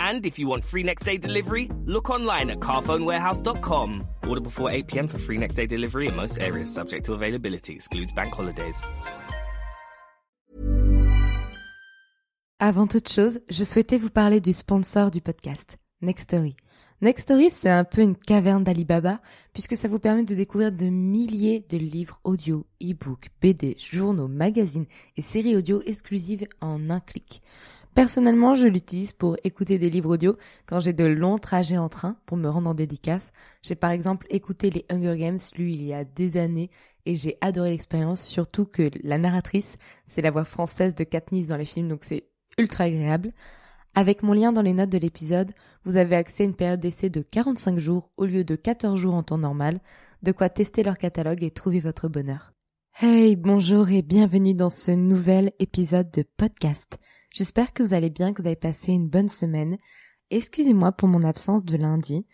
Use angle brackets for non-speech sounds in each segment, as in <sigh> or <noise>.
And if you want free next day delivery, look online at carphonewarehouse.com. Order before 8 pm for free next day delivery in most areas, subject to availability, excludes bank holidays. Avant toute chose, je souhaitais vous parler du sponsor du podcast, Nextory. Nextory, c'est un peu une caverne d'Alibaba, puisque ça vous permet de découvrir de milliers de livres audio, e-books, BD, journaux, magazines et séries audio exclusives en un clic. Personnellement, je l'utilise pour écouter des livres audio quand j'ai de longs trajets en train pour me rendre en dédicace. J'ai par exemple écouté les Hunger Games, lu il y a des années, et j'ai adoré l'expérience, surtout que la narratrice, c'est la voix française de Katniss dans les films, donc c'est ultra agréable. Avec mon lien dans les notes de l'épisode, vous avez accès à une période d'essai de 45 jours au lieu de 14 jours en temps normal, de quoi tester leur catalogue et trouver votre bonheur. Hey, bonjour et bienvenue dans ce nouvel épisode de podcast. J'espère que vous allez bien, que vous avez passé une bonne semaine. Excusez-moi pour mon absence de lundi.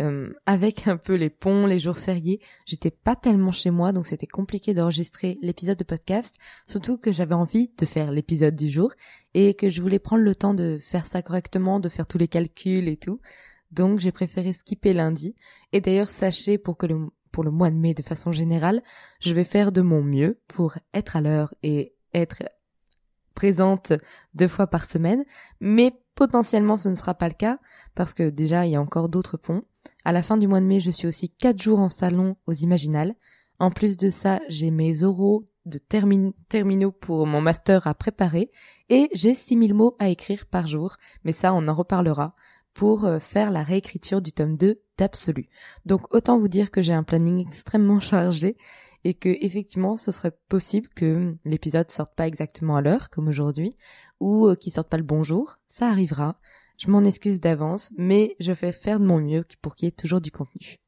Euh, avec un peu les ponts, les jours fériés, j'étais pas tellement chez moi, donc c'était compliqué d'enregistrer l'épisode de podcast, surtout que j'avais envie de faire l'épisode du jour et que je voulais prendre le temps de faire ça correctement, de faire tous les calculs et tout. Donc j'ai préféré skipper lundi. Et d'ailleurs, sachez pour que pour le mois de mai, de façon générale, je vais faire de mon mieux pour être à l'heure et être présente deux fois par semaine, mais potentiellement ce ne sera pas le cas parce que déjà il y a encore d'autres ponts. À la fin du mois de mai, je suis aussi quatre jours en salon aux Imaginales. En plus de ça, j'ai mes oraux de terminaux pour mon master à préparer et j'ai 6000 mots à écrire par jour, mais ça on en reparlera pour euh, faire la réécriture du tome 2 d'Absolu. Donc autant vous dire que j'ai un planning extrêmement <laughs> chargé et que effectivement ce serait possible que l'épisode sorte pas exactement à l'heure comme aujourd'hui ou euh, qu'il sorte pas le bonjour, ça arrivera. Je m'en excuse d'avance, mais je vais faire de mon mieux pour qu'il y ait toujours du contenu.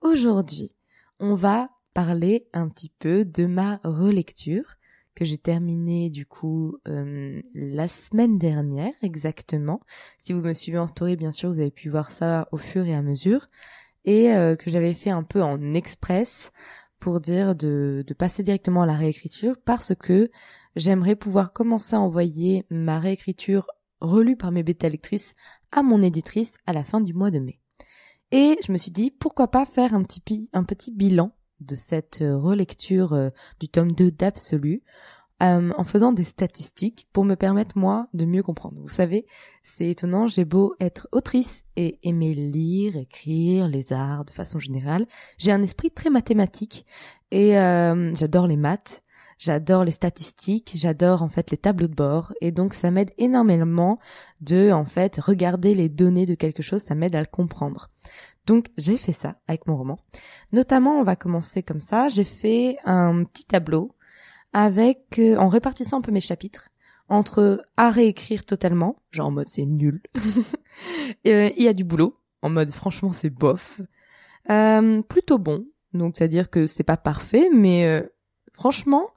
Aujourd'hui, on va parler un petit peu de ma relecture que j'ai terminée du coup euh, la semaine dernière exactement. Si vous me suivez en story, bien sûr, vous avez pu voir ça au fur et à mesure et euh, que j'avais fait un peu en express pour dire de, passer directement à la réécriture parce que j'aimerais pouvoir commencer à envoyer ma réécriture relu par mes bêta lectrices à mon éditrice à la fin du mois de mai. Et je me suis dit, pourquoi pas faire un petit, un petit bilan de cette euh, relecture euh, du tome 2 d'Absolu euh, en faisant des statistiques pour me permettre moi de mieux comprendre. Vous savez, c'est étonnant, j'ai beau être autrice et aimer lire, écrire, les arts de façon générale, j'ai un esprit très mathématique et j'adore les maths, J'adore les statistiques, j'adore en fait les tableaux de bord et donc ça m'aide énormément de en fait regarder les données de quelque chose, ça m'aide à le comprendre. Donc j'ai fait ça avec mon roman. Notamment, on va commencer comme ça, j'ai fait un petit tableau avec euh, en répartissant un peu mes chapitres entre à réécrire totalement, genre en mode c'est nul. <laughs> <laughs> Euh, il y a du boulot en mode franchement c'est bof. Euh, plutôt bon, donc c'est à dire que c'est pas parfait mais euh, franchement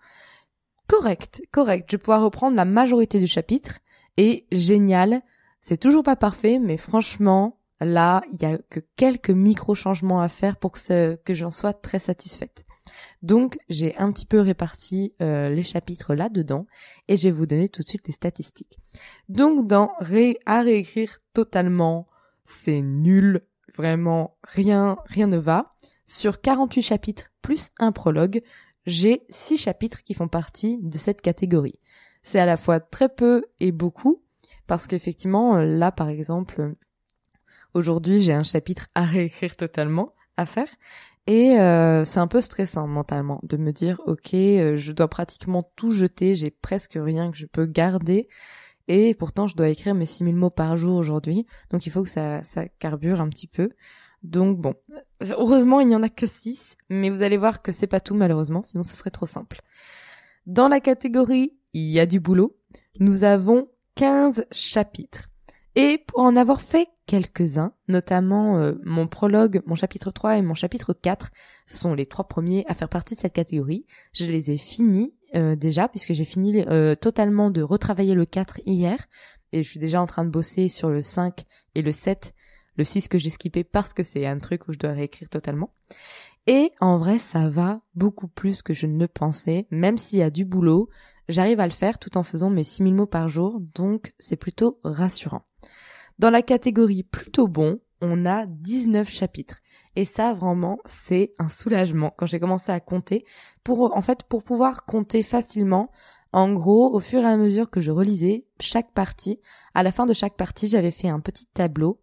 correct, correct. Je vais pouvoir reprendre la majorité du chapitre et génial. C'est toujours pas parfait, mais franchement, là, il y a que quelques micro changements à faire pour que, que j'en sois très satisfaite. Donc, j'ai un petit peu réparti euh, les chapitres là-dedans et je vais vous donner tout de suite les statistiques. Donc, dans ré à réécrire totalement, c'est nul, vraiment rien, rien ne va. Sur 48 chapitres plus un prologue, j'ai six chapitres qui font partie de cette catégorie. C'est à la fois très peu et beaucoup, parce qu'effectivement, là, par exemple, aujourd'hui, j'ai un chapitre à réécrire totalement, à faire. Et euh, c'est un peu stressant mentalement de me dire, ok, euh, je dois pratiquement tout jeter, j'ai presque rien que je peux garder. Et pourtant, je dois écrire mes 6000 mots par jour aujourd'hui. Donc il faut que ça, ça carbure un petit peu. Donc bon, heureusement, il n'y en a que 6. Mais vous allez voir que c'est pas tout malheureusement, sinon ce serait trop simple. Dans la catégorie il y a du boulot, nous avons 15 chapitres. Et pour en avoir fait quelques-uns, notamment euh, mon prologue, mon chapitre 3 et mon chapitre 4 sont les trois premiers à faire partie de cette catégorie. Je les ai finis euh, déjà puisque j'ai fini euh, totalement de retravailler le 4 hier et je suis déjà en train de bosser sur le 5 et le 7, le 6 que j'ai skippé parce que c'est un truc où je dois réécrire totalement. Et en vrai, ça va beaucoup plus que je ne le pensais, même s'il y a du boulot, j'arrive à le faire tout en faisant mes 6000 mots par jour, donc c'est plutôt rassurant. Dans la catégorie plutôt bon, on a 19 chapitres. Et ça, vraiment, c'est un soulagement quand j'ai commencé à compter. Pour, en fait, pour pouvoir compter facilement, en gros, au fur et à mesure que je relisais chaque partie, à la fin de chaque partie, j'avais fait un petit tableau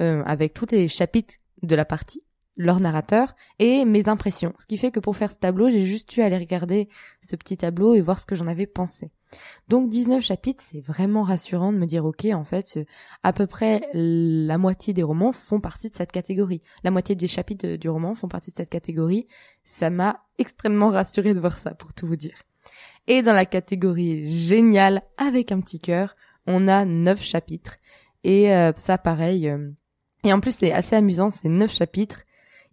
euh, avec tous les chapitres de la partie leur narrateur et mes impressions. Ce qui fait que pour faire ce tableau, j'ai juste eu à aller regarder ce petit tableau et voir ce que j'en avais pensé. Donc 19 chapitres, c'est vraiment rassurant de me dire ok, en fait, à peu près la moitié des romans font partie de cette catégorie. La moitié des chapitres du roman font partie de cette catégorie. Ça m'a extrêmement rassuré de voir ça, pour tout vous dire. Et dans la catégorie géniale, avec un petit cœur, on a 9 chapitres. Et euh, ça, pareil. Euh, et en plus, c'est assez amusant, c'est 9 chapitres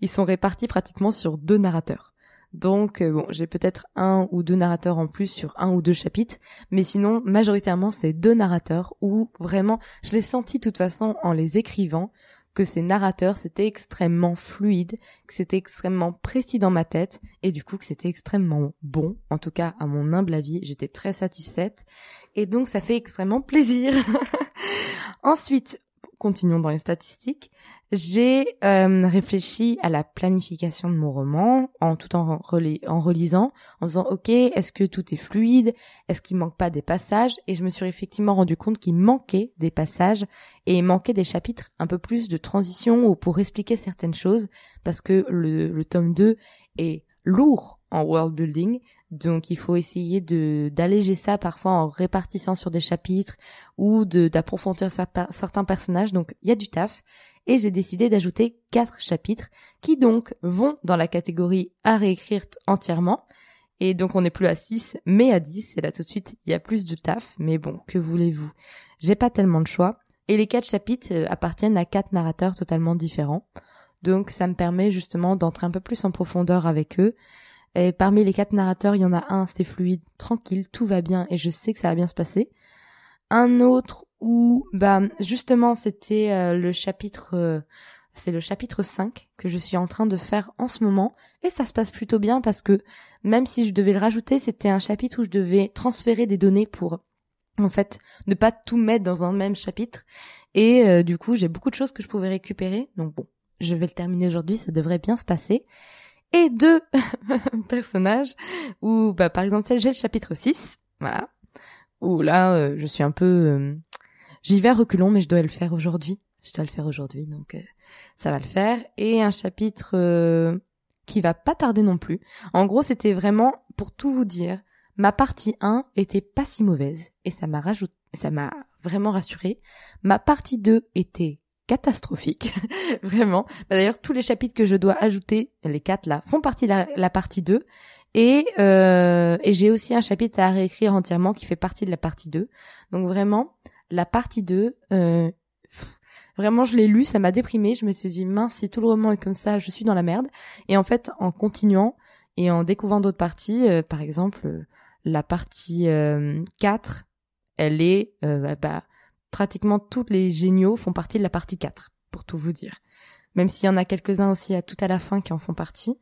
ils sont répartis pratiquement sur deux narrateurs. Donc euh, bon, j'ai peut-être un ou deux narrateurs en plus sur un ou deux chapitres, mais sinon majoritairement c'est deux narrateurs où vraiment je l'ai senti de toute façon en les écrivant que ces narrateurs c'était extrêmement fluide, que c'était extrêmement précis dans ma tête et du coup que c'était extrêmement bon, en tout cas à mon humble avis, j'étais très satisfaite et donc ça fait extrêmement plaisir. <laughs> Ensuite, continuons dans les statistiques. J'ai euh, réfléchi à la planification de mon roman en tout en, relisant, en disant ok, est-ce que tout est fluide, est-ce qu'il manque pas des passages, et je me suis effectivement rendu compte qu'il manquait des passages et manquait des chapitres un peu plus de transition ou pour expliquer certaines choses, parce que le, le tome 2 est lourd en world building, donc il faut essayer de d'alléger ça parfois en répartissant sur des chapitres ou de d'approfondir certains personnages. Donc il y a du taf. Et j'ai décidé d'ajouter quatre chapitres qui donc vont dans la catégorie à réécrire entièrement. Et donc on n'est plus à 6 mais à 10 et là tout de suite il y a plus de taf. Mais bon que voulez-vous? J'ai pas tellement de choix. Et les quatre chapitres euh, appartiennent à quatre narrateurs totalement différents. Donc ça me permet justement d'entrer un peu plus en profondeur avec eux et parmi les quatre narrateurs il y en a un c'est fluide tranquille tout va bien et je sais que ça va bien se passer un autre où bah justement c'était euh, le chapitre euh, c'est le chapitre 5 que je suis en train de faire en ce moment et ça se passe plutôt bien parce que même si je devais le rajouter, c'était un chapitre où je devais transférer des données pour en fait ne pas tout mettre dans un même chapitre et euh, du coup, j'ai beaucoup de choses que je pouvais récupérer. Donc bon, je vais le terminer aujourd'hui, ça devrait bien se passer. Et deux <laughs> personnages où bah par exemple, celle j'ai le chapitre 6, voilà. Où là, je suis un peu J'y vais reculons, mais je dois le faire aujourd'hui. Je dois le faire aujourd'hui, donc euh, ça va le faire. Et un chapitre euh, qui va pas tarder non plus. En gros, c'était vraiment, pour tout vous dire, ma partie 1 était pas si mauvaise et ça m'a rajouté, ça m'a vraiment rassuré. Ma partie 2 était catastrophique, <laughs> vraiment. Bah, d'ailleurs, tous les chapitres que je dois ajouter, les quatre là, font partie de la, partie 2. Et, euh, et j'ai aussi un chapitre à réécrire entièrement qui fait partie de la partie 2. Donc vraiment, la partie 2, euh, vraiment je l'ai lu, ça m'a déprimé. Je me suis dit mince, si tout le roman est comme ça, je suis dans la merde. Et en fait, en continuant et en découvrant d'autres parties, euh, par exemple la partie 4, elle est bah, pratiquement tous les géniaux font partie de la partie 4, pour tout vous dire. Même s'il y en a quelques-uns aussi à tout à la fin qui en font partie.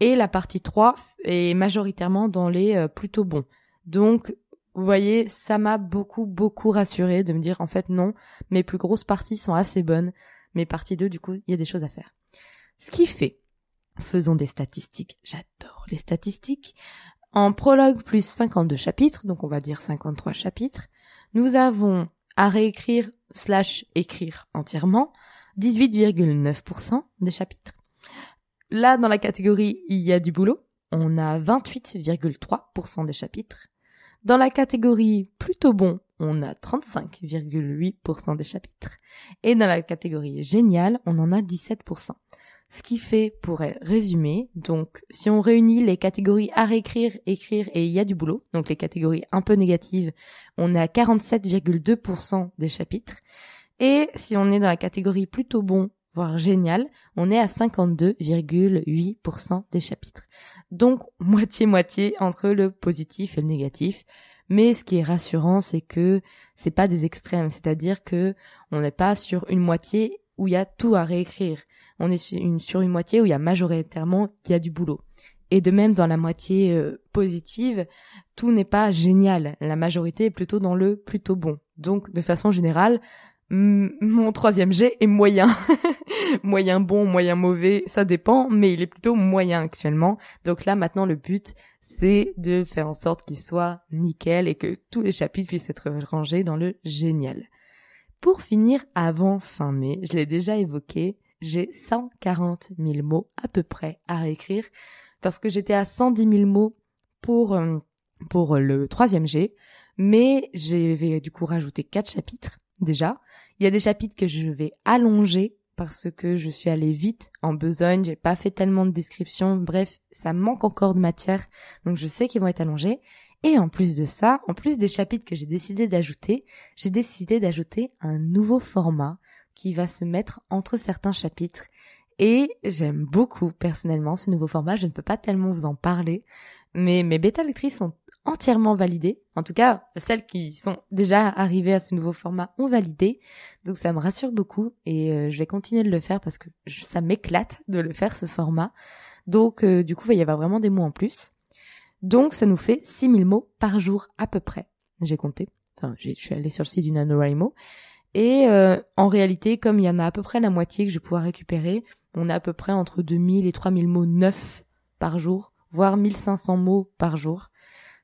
Et la partie 3 est majoritairement dans les plutôt bons. Donc vous voyez, ça m'a beaucoup, beaucoup rassuré de me dire, en fait, non, mes plus grosses parties sont assez bonnes. Mes parties 2, du coup, il y a des choses à faire. Ce qui fait, faisons des statistiques. J'adore les statistiques. En prologue plus 52 chapitres, donc on va dire 53 chapitres, nous avons à réécrire slash écrire entièrement 18,9% des chapitres. Là, dans la catégorie Il y a du boulot, on a 28,3% des chapitres. Dans la catégorie Plutôt bon, on a 35,8% des chapitres. Et dans la catégorie Génial, on en a 17%. Ce qui fait, pour résumer, donc si on réunit les catégories à réécrire, écrire et il y a du boulot, donc les catégories un peu négatives, on est à 47,2% des chapitres. Et si on est dans la catégorie plutôt bon, voire génial, on est à 52,8% des chapitres. Donc <laughs> moitié-moitié entre le positif et le négatif. Mais ce qui est rassurant, c'est que c'est pas des extrêmes, c'est-à-dire que on n'est pas sur une moitié où il y a tout à réécrire. On est sur une, moitié où il y a majoritairement qu'il y a du boulot. Et de même dans la moitié euh, positive, tout n'est pas génial. La majorité est plutôt dans le plutôt bon. Donc de façon générale, mon troisième jet est moyen. <laughs> moyen bon, moyen mauvais, ça dépend, mais il est plutôt moyen actuellement. Donc là maintenant le but c'est de faire en sorte qu'il soit nickel et que tous les chapitres puissent être rangés dans le génial. Pour finir avant fin mai, je l'ai déjà évoqué, j'ai 140 000 mots à peu près à réécrire parce que j'étais à 110 000 mots pour euh, pour le troisième G, mais j'ai du coup rajouté quatre chapitres déjà. Il y a des chapitres que je vais allonger parce que je suis allée vite en besogne, j'ai pas fait tellement de descriptions, bref, ça manque encore de matière, donc je sais qu'ils vont être allongés. Et en plus de ça, en plus des chapitres que j'ai décidé d'ajouter, j'ai décidé d'ajouter un nouveau format qui va se mettre entre certains chapitres. Et j'aime beaucoup personnellement ce nouveau format, je ne peux pas tellement vous en parler, mais mes bêta lectrices sont entièrement validées. En tout cas, celles qui sont déjà arrivées à ce nouveau format ont validé. Donc ça me rassure beaucoup et euh, je vais continuer de le faire parce que ça m'éclate de le faire ce format. Donc euh, du coup, il va y avoir vraiment des mots en plus. Donc ça nous fait 6000 mots par jour à peu près. J'ai compté. Enfin, je suis allée sur le site du NaNoWriMo. Et euh, en réalité, comme il y en a à peu près la moitié que je vais pouvoir récupérer, on a à peu près entre 2000 et 3000 mots neufs par jour, voire 1500 mots par jour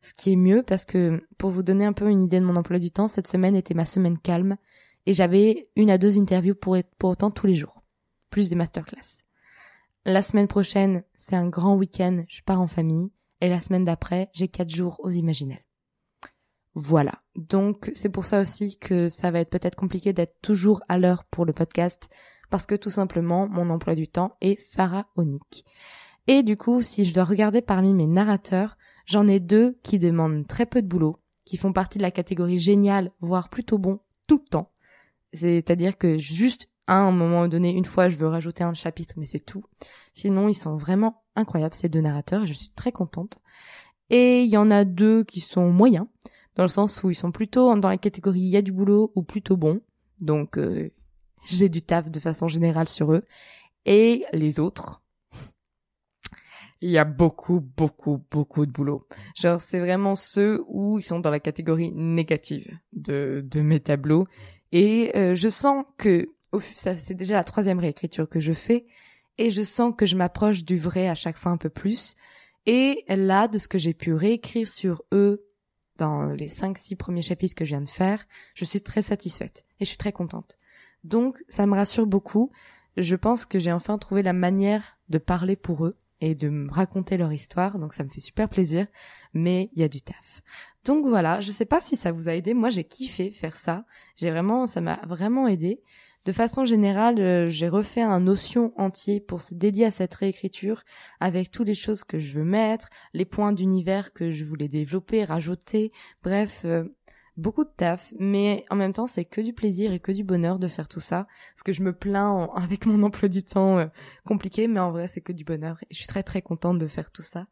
ce qui est mieux parce que pour vous donner un peu une idée de mon emploi du temps, cette semaine était ma semaine calme et j'avais une à deux interviews pour, pour autant tous les jours, plus des masterclass. La semaine prochaine, c'est un grand week-end, je pars en famille et la semaine d'après, j'ai quatre jours aux imaginels. Voilà. Donc c'est pour ça aussi que ça va être peut-être compliqué d'être toujours à l'heure pour le podcast parce que tout simplement mon emploi du temps est pharaonique. Et du coup, si je dois regarder parmi mes narrateurs, J'en ai deux qui demandent très peu de boulot, qui font partie de la catégorie génial, voire plutôt bon, tout le temps. C'est-à-dire que juste à un moment donné, une fois, je veux rajouter un chapitre, mais c'est tout. Sinon, ils sont vraiment incroyables, ces deux narrateurs, et je suis très contente. Et il y en a deux qui sont moyens, dans le sens où ils sont plutôt dans la catégorie il y a du boulot ou plutôt bon. Donc, euh, j'ai du taf de façon générale sur eux. Et les autres, il y a beaucoup, beaucoup, beaucoup de boulot. Genre, c'est vraiment ceux où ils sont dans la catégorie négative de, de mes tableaux. Et euh, je sens que, ça c'est déjà la troisième réécriture que je fais, et je sens que je m'approche du vrai à chaque fois un peu plus. Et là, de ce que j'ai pu réécrire sur eux dans les cinq, six premiers chapitres que je viens de faire, je suis très satisfaite et je suis très contente. Donc, ça me rassure beaucoup. Je pense que j'ai enfin trouvé la manière de parler pour eux et de me raconter leur histoire. Donc ça me fait super plaisir, mais il y a du taf. Donc voilà, je sais pas si ça vous a aidé. Moi, j'ai kiffé faire ça. J'ai vraiment, ça m'a vraiment aidé. De façon générale, euh, j'ai refait un notion entier pour se dédier à cette réécriture avec toutes les choses que je veux mettre, les points d'univers que je voulais développer, rajouter. Bref, euh, beaucoup de taf, mais en même temps c'est que du plaisir et que du bonheur de faire tout ça. Parce que je me plains <laughs> avec mon emploi du temps euh, compliqué, mais en vrai c'est que du bonheur. Et je suis très très contente de faire tout ça.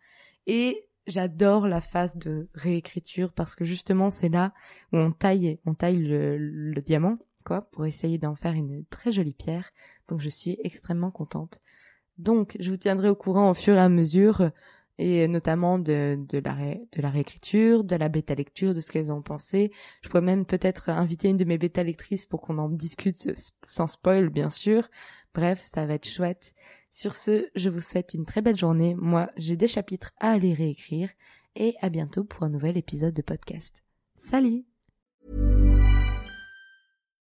Et j'adore la phase de réécriture parce que justement c'est là où on taille, on taille le, le diamant, pour essayer d'en faire une très jolie pierre. Donc je suis extrêmement contente. Donc je vous tiendrai au courant au fur et à mesure et notamment de, de, la, de la réécriture, de la bêta lecture, de ce qu'elles ont pensé. Je pourrais même peut-être inviter une de mes bêta lectrices pour qu'on en discute sans spoil, bien sûr. Bref, ça va être chouette. Sur ce, je vous souhaite une très belle journée. Moi, j'ai des chapitres à aller réécrire et à bientôt pour un nouvel épisode de podcast. Salut